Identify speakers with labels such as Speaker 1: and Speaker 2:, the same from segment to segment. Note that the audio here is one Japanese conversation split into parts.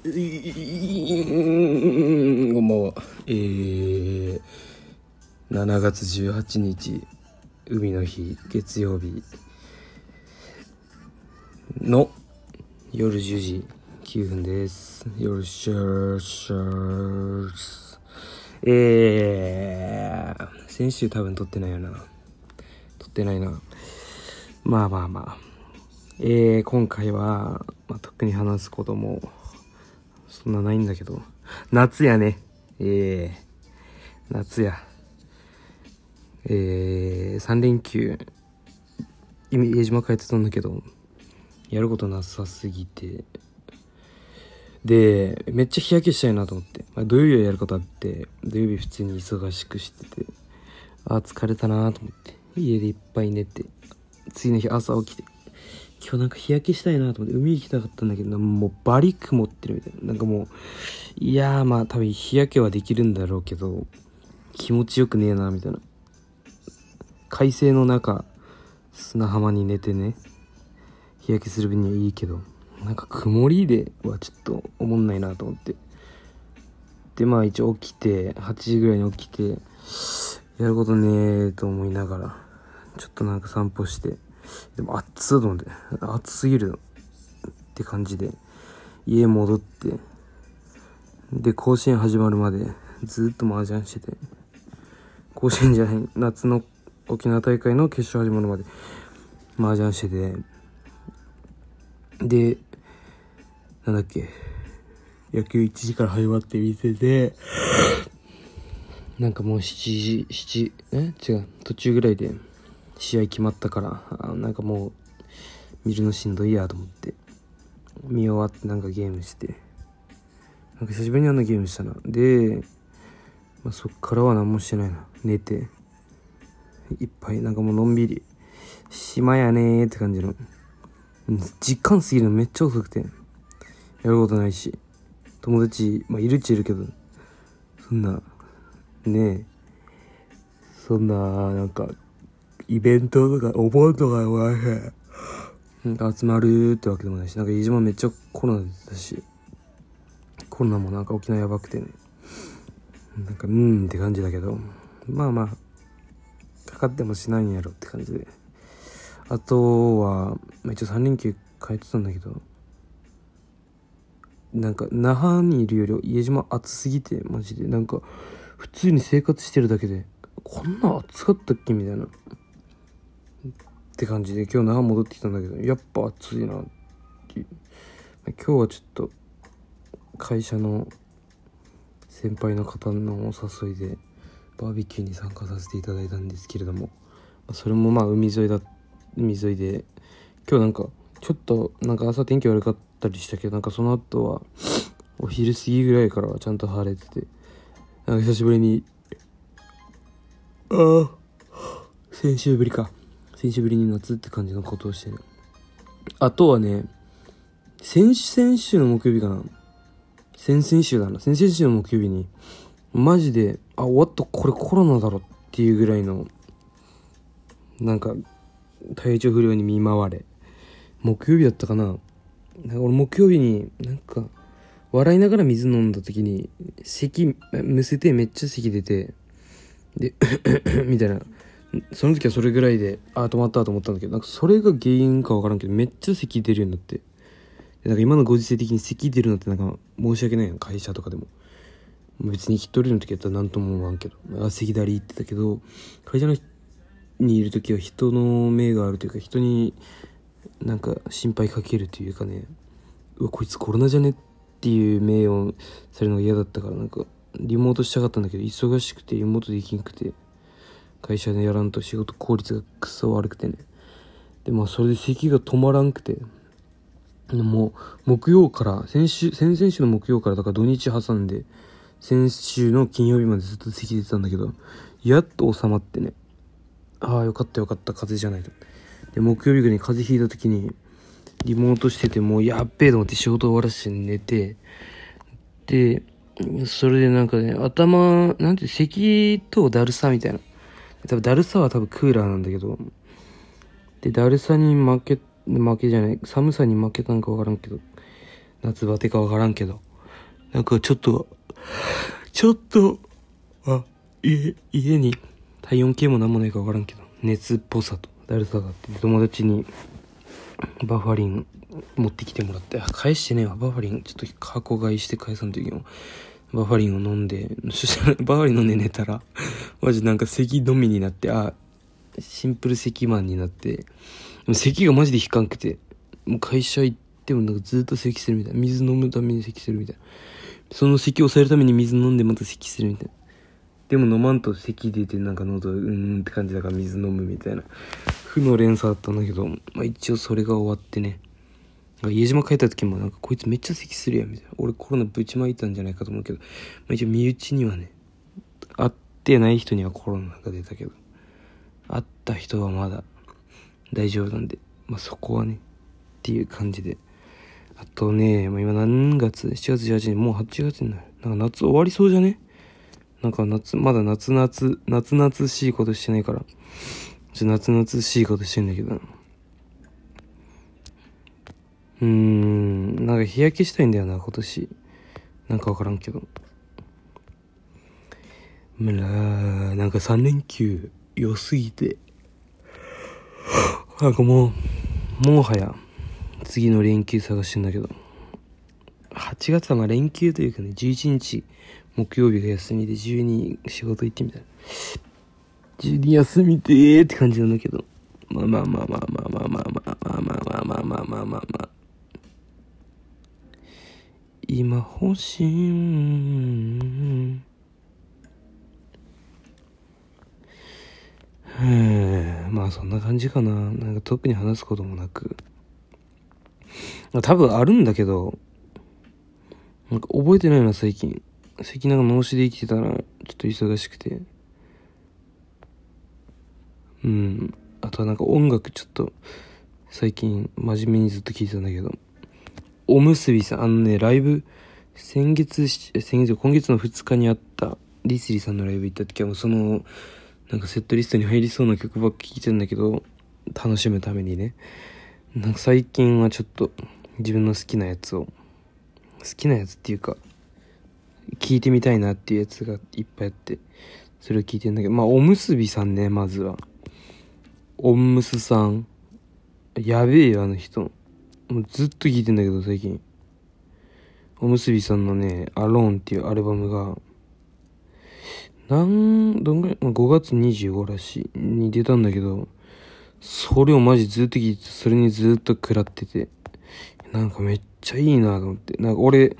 Speaker 1: こんばんは。えー、7月18日、海の日、月曜日の夜10時9分です。よろしくおしゃす。えー、先週多分撮ってないよな。撮ってないな。まあまあまあ。えー、今回は、まあ、特に話すことも、そんなないんだけど。夏やね。ええ夏や。ええ3連休、今、家島帰ってたんだけど、やることなさすぎて、で、めっちゃ日焼けしたいなと思って。まあ、土曜日はやることあって、土曜日普通に忙しくしてて、あー疲れたなと思って、家でいっぱい寝て、次の日朝起きて、今日なんか日焼けしたいなと思って海行きたかったんだけどもうバリ曇ってるみたいな。なんかもういやーまあ多分日焼けはできるんだろうけど気持ちよくねえなみたいな。快晴の中砂浜に寝てね日焼けする分にはいいけどなんか曇りではちょっと思んないなと思って。でまあ一応起きて8時ぐらいに起きてやることねえと思いながらちょっとなんか散歩してでも暑いと思って暑すぎるって感じで家戻ってで甲子園始まるまでずっと麻雀してて甲子園じゃない夏の沖縄大会の決勝始まるまで麻雀しててでなんだっけ野球1時から始まって見ててなんかもう7時7え？違う途中ぐらいで試合決まったからあなんかもう見るのしんどいやと思って見終わってなんかゲームしてなんか久しぶりにあんなゲームしたな。で、まあ、そっからは何もしてないな。寝ていっぱいなんかもうのんびり島やねーって感じのうん時間過ぎるのめっちゃ遅くてやることないし友達、まあ、いるっちゃいるけどそんなねえそんななんかイベントとかお盆とかはなん集まるってわけでもないしなんか飯島めっちゃコロナだし。コロナもなんか沖縄やばくてね。なんかうんって感じだけど。まあまあかかってもしないんやろって感じで。あとは、一応3連休帰ってたんだけど。なんか那覇にいるより家島暑すぎてマジで。なんか普通に生活してるだけでこんな暑かったっけみたいな。って感じで今日那覇戻ってきたんだけどやっぱ暑いな。って今日はちょっと会社の先輩の方のお誘いでバーベキューに参加させていただいたんですけれどもそれもまあ海沿いだ海沿いで今日なんかちょっとなんか朝天気悪かったりしたけどなんかその後はお昼過ぎぐらいからはちゃんと晴れててなんか久しぶりにああ先週ぶりか。先週ぶりに夏って感じのことをしてねあとはね先先週の木曜日かな。先々週だな。先々週の木曜日にマジであ終わった。これコロナだろっていうぐらいのなんか体調不良に見舞われ木曜日だったかな。なか俺木曜日になんか笑いながら水飲んだ時に咳むせてめっちゃ咳出てで みたいな。その時はそれぐらいでああ止まったと思ったんだけどなんかそれが原因か分からんけどめっちゃ咳出るようになって。なんか今のご時世的に咳出るのってなんか申し訳ないやん会社とかでも。別に一人の時やったら何とも思わんけど。あ咳だり言ってたけど会社のにいる時は人の目があるというか人になんか心配かけるというかね。うわこいつコロナじゃねっていう目をされるのが嫌だったからなんかリモートしたかったんだけど忙しくてリモートできんくて。会社でやらんと仕事効率がクソ悪くてね。でまあそれで咳が止まらんくて。もう木曜から先週先々週の木曜からだから土日挟んで先週の金曜日までずっと咳出てたんだけどやっと収まってね。ああよかったよかった。風邪じゃないと。で木曜日ぐらいに風邪ひいた時にリモートしててもうやっべえと思って仕事終わらせて寝てでそれでなんかね頭なんて咳とだるさみたいな。多分だるさは多分クーラーなんだけど。でだるさに負け負けじゃない。寒さに負けたんかわからんけど。夏バテかわからんけど。なんかちょっとちょっとあ家家に体温計もなんもないかわからんけど。熱っぽさとだるさがあって。友達にバファリン持ってきてもらって返してねえわ。バファリンちょっと箱買いして返さんといけんわ。バファリンを飲んでそしたらバファリン飲んで寝たら マジなんか咳のみになってあシンプル咳マンになっても咳がマジで引かんくてもう会社行ってもなんかずっと咳するみたいな水飲むために咳するみたいな。その咳を抑えるために水飲んでまた咳するみたいな。でも飲まんと咳出てなんか喉うんって感じだから水飲むみたいな。負の連鎖だったんだけど、まあ、一応それが終わってね。なんか家島帰った時もなんかこいつめっちゃ咳するやんみたいな。俺コロナぶちまいたんじゃないかと思うけど、まあ、一応身内にはね会ってない人にはコロナが出たけど。会った人はまだ大丈夫なんで。まあそこはねっていう感じで。あとね、まあ、今何月 ?7 月18日もう8月になる。なんか夏終わりそうじゃね？なんか夏、まだ夏夏、夏夏しいことしてないから、ちょ夏夏しいことしてんだけど。うーん、なんか日焼けしたいんだよな、今年。なんかわからんけど。むらー、なんか3連休良すぎて。なんかもう、もはや、次の連休探してんだけど。8月はまあ連休というかね、11日、木曜日が休みで12仕事行ってみたいな。12休みでーって感じなんだけど。まあまあまあまあまあまあまあまあまあまあまあまあまあまあまあまあ。今欲しい。へえ、まあそんな感じかな。なんか特に話すこともなく。多分あるんだけど、なんか覚えてないな、最近。最近なんか脳死で生きてたら、ちょっと忙しくて。うん。あとはなんか音楽ちょっと、最近真面目にずっと聴いてたんだけど。おむすびさん、あのね、ライブ、先月、先月、今月の2日にあった、リスリーさんのライブ行った時はその、なんかセットリストに入りそうな曲ばっか聴いてんだけど、楽しむためにね。なんか最近はちょっと、自分の好きなやつを、好きなやつっていうか、聞いてみたいなっていうやつがいっぱいあって、それを聞いてんだけど、まあ、おむすびさんね、まずは。おむすさん。やべえよ、あの人。もうずっと聞いてんだけど、最近。おむすびさんのね、アローンっていうアルバムが、なん、どんぐらい、5月25らしい、に出たんだけど、それをマジずっと聞いて、それにずっと食らってて、なんかめっちゃいいなと思って。なんか俺、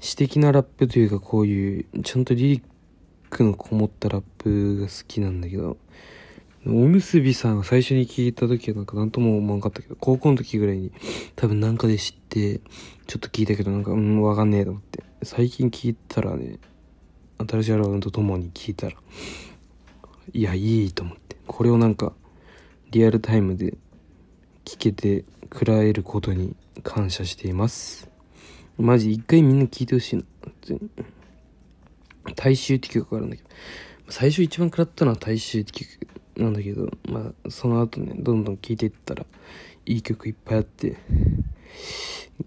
Speaker 1: 詩的なラップというかこういう、ちゃんとリリックのこもったラップが好きなんだけど、おむすびさん最初に聞いた時はなんかなんとも思わんかったけど、高校の時ぐらいに多分なんかで知って、ちょっと聞いたけどなんか、うん、わかんねえと思って。最近聞いたらね、新しいアルバムとともに聞いたら、いや、いいと思って。これをなんか、リアルタイムで聞けて、食らえることに感謝しています。マジ一回みんな聞いてほしいの。大衆って曲があるんだけど、最初一番食らったのは大衆って曲なんだけど、まあその後ね、どんどん聴いていったら、いい曲いっぱいあって、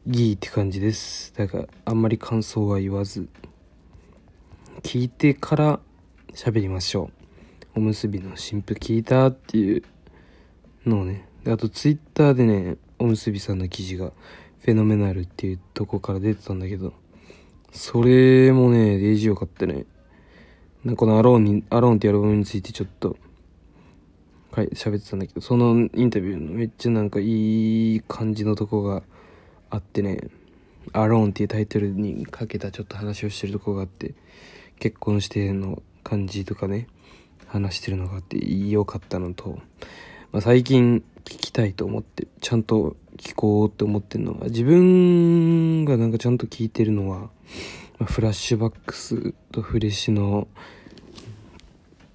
Speaker 1: いいって感じです。だから、あんまり感想は言わず、聞いてから喋りましょう。おむすびの新婦聞いたっていうのをね、あとツイッターでね、おむすびさんの記事が、フェノメナルっていうとこから出てたんだけど、それもね、デイジーよかったね。このアローンに、アローンってアルバムについてちょっと、はい、喋ってたんだけど、そのインタビューのめっちゃなんかいい感じのとこがあってね、アローンっていうタイトルにかけたちょっと話をしてるとこがあって、結婚しての感じとかね、話してるのがあって良かったのと、まあ、最近聞きたいと思ってちゃんと聞こうって思ってるのは自分がなんかちゃんと聞いてるのは、まあフラッシュバックスとフレッシュの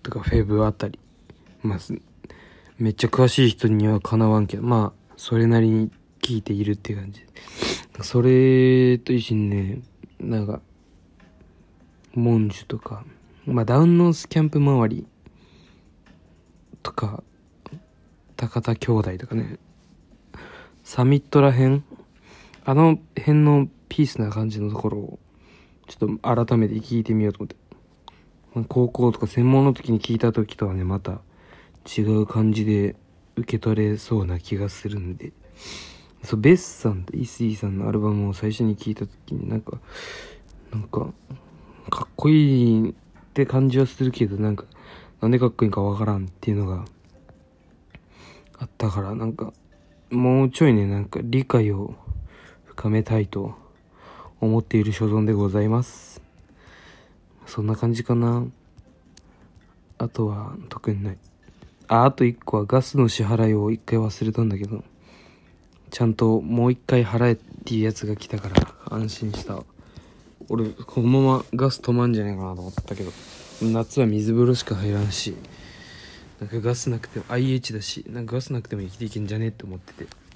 Speaker 1: とかフェブあたりまあめっちゃ詳しい人にはかなわんけどまあそれなりに聞いているって感じ。それと一緒にねなんかモンジュとかまあダウンノースキャンプ周りとか高田兄弟とかねサミットらへんあの辺のピースな感じのところをちょっと改めて聞いてみようと思って。高校とか専門の時に聞いた時とはねまた違う感じで受け取れそうな気がするんで。そうベスさんとイスイさんのアルバムを最初に聞いた時になんかなんかかっこいいって感じはするけどなんかなんでかっこいいかわからんっていうのがあったからなんかもうちょいねなんか理解を深めたいと思っている所存でございます。そんな感じかな。あとは特にない。ああと1個はガスの支払いを1回忘れたんだけどちゃんともう1回払えっていうやつが来たから安心した。俺このままガス止まんじゃないかなと思ったけど夏は水風呂しか入らんしなんかガスなくても IH だしなんかガスなくても生きていけんじゃねえって思ってて。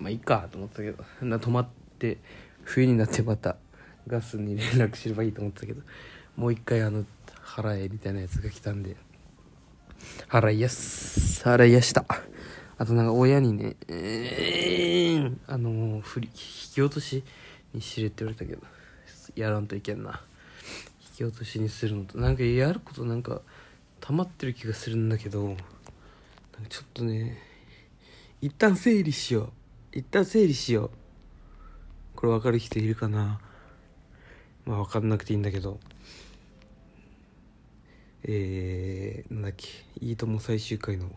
Speaker 1: まあいいかと思ったけどな止まって冬になってまたガスに連絡すればいいと思ってたけどもう一回あの払えみたいなやつが来たんで払いやす払いやした。あとなんか親にねえー、あの振り引き落としにしれって言われたけどやらんといけんな。引き落としにするのとなんかやることなんか溜まってる気がするんだけどちょっとね一旦整理しよう。一旦整理しよう。これ分かる人いるかな？まあ分かんなくていいんだけど。えー、なんだっけ「いいとも」最終回の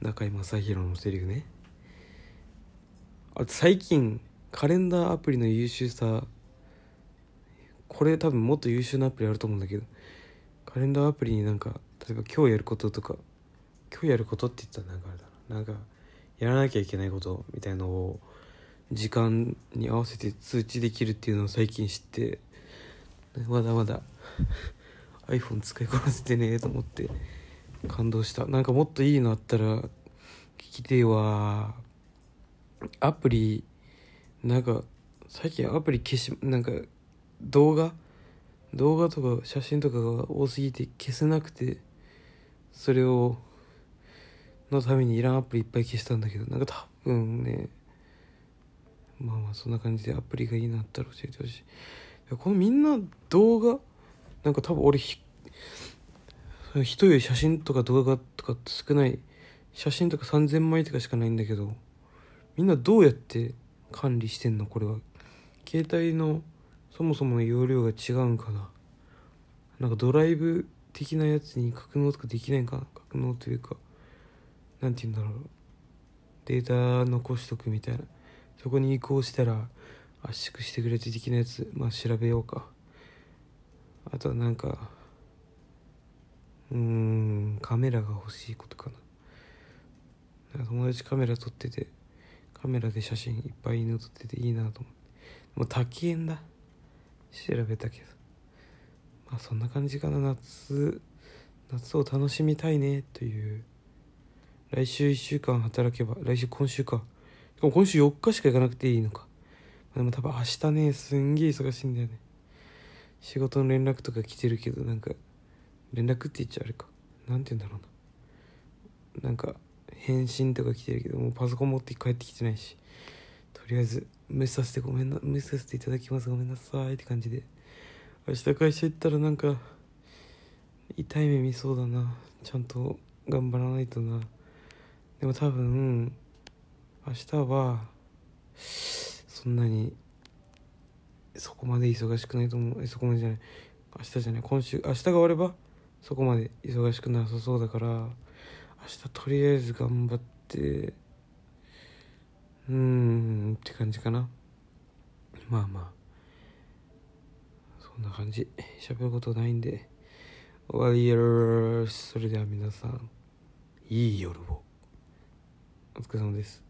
Speaker 1: 中居正広のセリフね。あと最近カレンダーアプリの優秀さこれ多分もっと優秀なアプリあると思うんだけどカレンダーアプリになんか例えば今日やることとか今日やることって言ったらなんかあれだな。なんかやらなきゃいけないことみたいのを時間に合わせて通知できるっていうのを最近知ってまだまだ iPhone 使いこなせてねえと思って感動した。なんかもっといいのあったら聞きてえわ。アプリなんか最近アプリ消しなんか動画？動画とか写真とかが多すぎて消せなくてそれをのためにいらんアプリいっぱい消したんだけどなんか多分ねまあまあそんな感じでアプリがいいなったら教えてほしい。このみんな動画なんか多分俺ひ人より写真とか動画とか少ない写真とか3000枚とかしかないんだけどみんなどうやって管理してんの？これは。携帯のそもそもの容量が違うんかな？なんかドライブ的なやつに格納とかできないんか？な格納というかなんて言うんだろう。データ残しとくみたいな。そこに移行したら圧縮してくれて的なやつまあ調べようか。あとはなんかうーんカメラが欲しいことかな。なか友達カメラ撮っててカメラで写真いっぱい犬撮ってていいなと思って。もう多円だ。調べたけど。まあそんな感じかな。夏夏を楽しみたいね。という。来週1週間働けば来週今週か。今週4日しか行かなくていいのか。でも多分明日ねすんげえ忙しいんだよね。仕事の連絡とか来てるけどなんか連絡って言っちゃあれか。なんて言うんだろうな。なんか返信とか来てるけどもうパソコン持って帰ってきてないし。とりあえず無視させてごめんな無視させていただきますごめんなさいって感じで。明日会社行ったらなんか痛い目見そうだな。ちゃんと頑張らないとな。でも多分明日はそんなにそこまで忙しくないと思う。そこまでじゃない。明日じゃない。今週明日が終わればそこまで忙しくなさそうだから明日とりあえず頑張ってうーんって感じかな。まあまあ。そんな感じ。喋ることないんで。終わりやーすそれでは皆さんいい夜を。お疲れ様です。